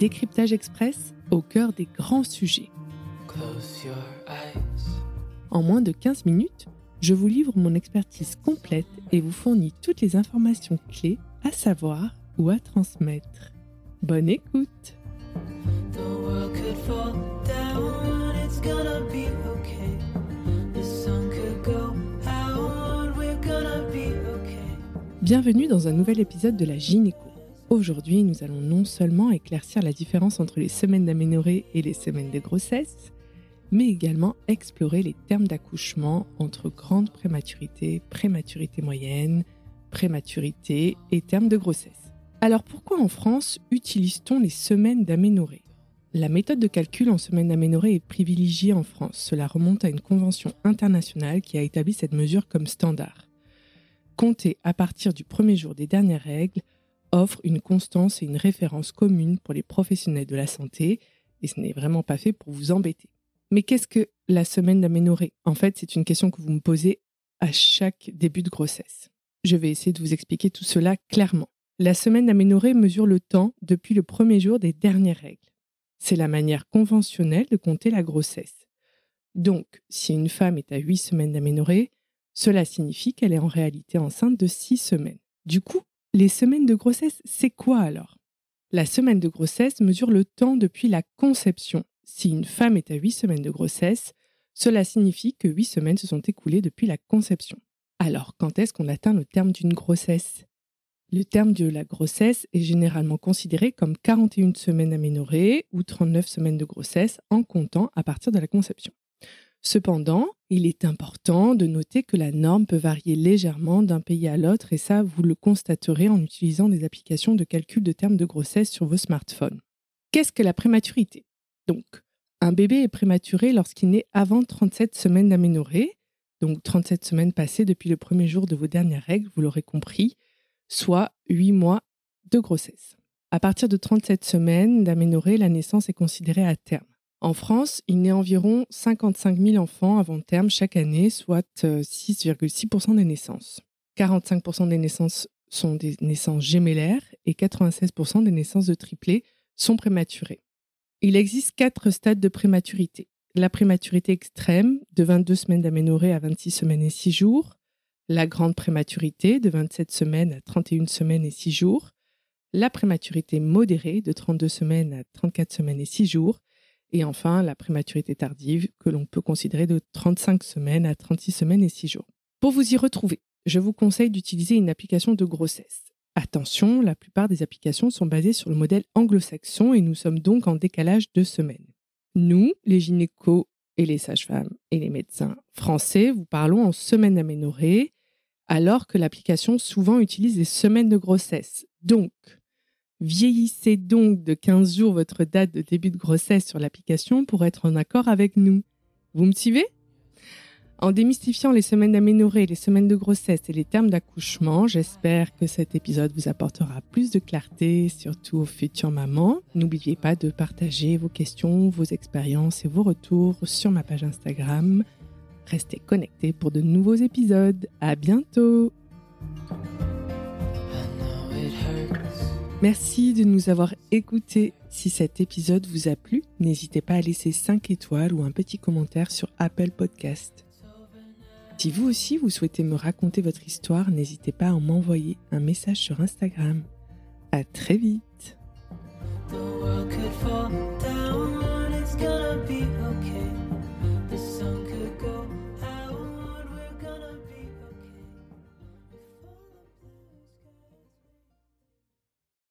Décryptage Express au cœur des grands sujets. En moins de 15 minutes, je vous livre mon expertise complète et vous fournis toutes les informations clés à savoir ou à transmettre. Bonne écoute Bienvenue dans un nouvel épisode de la Gynéco. Aujourd'hui, nous allons non seulement éclaircir la différence entre les semaines d'aménorrhée et les semaines de grossesse, mais également explorer les termes d'accouchement entre grande prématurité, prématurité moyenne, prématurité et termes de grossesse. Alors pourquoi en France utilise-t-on les semaines d'aménorrhée? La méthode de calcul en semaines d'aménorrhée est privilégiée en France. Cela remonte à une convention internationale qui a établi cette mesure comme standard. Compter à partir du premier jour des dernières règles offre une constance et une référence commune pour les professionnels de la santé, et ce n'est vraiment pas fait pour vous embêter. Mais qu'est-ce que la semaine d'aménorrhée? En fait, c'est une question que vous me posez à chaque début de grossesse. Je vais essayer de vous expliquer tout cela clairement. La semaine d'aménorrhée mesure le temps depuis le premier jour des dernières règles. C'est la manière conventionnelle de compter la grossesse. Donc, si une femme est à 8 semaines d'aménorrhée, cela signifie qu'elle est en réalité enceinte de 6 semaines. Du coup, les semaines de grossesse, c'est quoi alors? La semaine de grossesse mesure le temps depuis la conception. Si une femme est à 8 semaines de grossesse, cela signifie que 8 semaines se sont écoulées depuis la conception. Alors, quand est-ce qu'on atteint le terme d'une grossesse? Le terme de la grossesse est généralement considéré comme 41 semaines aménorées ou 39 semaines de grossesse en comptant à partir de la conception. Cependant, il est important de noter que la norme peut varier légèrement d'un pays à l'autre et ça, vous le constaterez en utilisant des applications de calcul de termes de grossesse sur vos smartphones. Qu'est-ce que la prématurité? Donc, un bébé est prématuré lorsqu'il naît avant 37 semaines d'aménorrhée, donc 37 semaines passées depuis le premier jour de vos dernières règles, vous l'aurez compris, soit 8 mois de grossesse. À partir de 37 semaines d'aménorrhée, la naissance est considérée à terme. En France, il naît environ 55 000 enfants avant terme chaque année, soit 6,6% euh, des naissances. 45% des naissances sont des naissances gémellaires et 96% des naissances de triplés sont prématurées. Il existe quatre stades de prématurité. La prématurité extrême, de 22 semaines d'aménorrhée à 26 semaines et 6 jours. La grande prématurité, de 27 semaines à 31 semaines et 6 jours. La prématurité modérée, de 32 semaines à 34 semaines et 6 jours et enfin, la prématurité tardive, que l'on peut considérer de 35 semaines à 36 semaines et 6 jours. Pour vous y retrouver, je vous conseille d'utiliser une application de grossesse. Attention, la plupart des applications sont basées sur le modèle anglo-saxon et nous sommes donc en décalage de semaines. Nous, les gynécos et les sages-femmes et les médecins français, vous parlons en semaines aménorées, alors que l'application souvent utilise les semaines de grossesse. Donc, Vieillissez donc de 15 jours votre date de début de grossesse sur l'application pour être en accord avec nous. Vous me suivez? En démystifiant les semaines d'aménorrhée, les semaines de grossesse et les termes d'accouchement, j'espère que cet épisode vous apportera plus de clarté, surtout aux futures mamans. N'oubliez pas de partager vos questions, vos expériences et vos retours sur ma page Instagram. Restez connectés pour de nouveaux épisodes. À bientôt! Merci de nous avoir écoutés. Si cet épisode vous a plu, n'hésitez pas à laisser 5 étoiles ou un petit commentaire sur Apple Podcast. Si vous aussi vous souhaitez me raconter votre histoire, n'hésitez pas à m'envoyer un message sur Instagram. À très vite.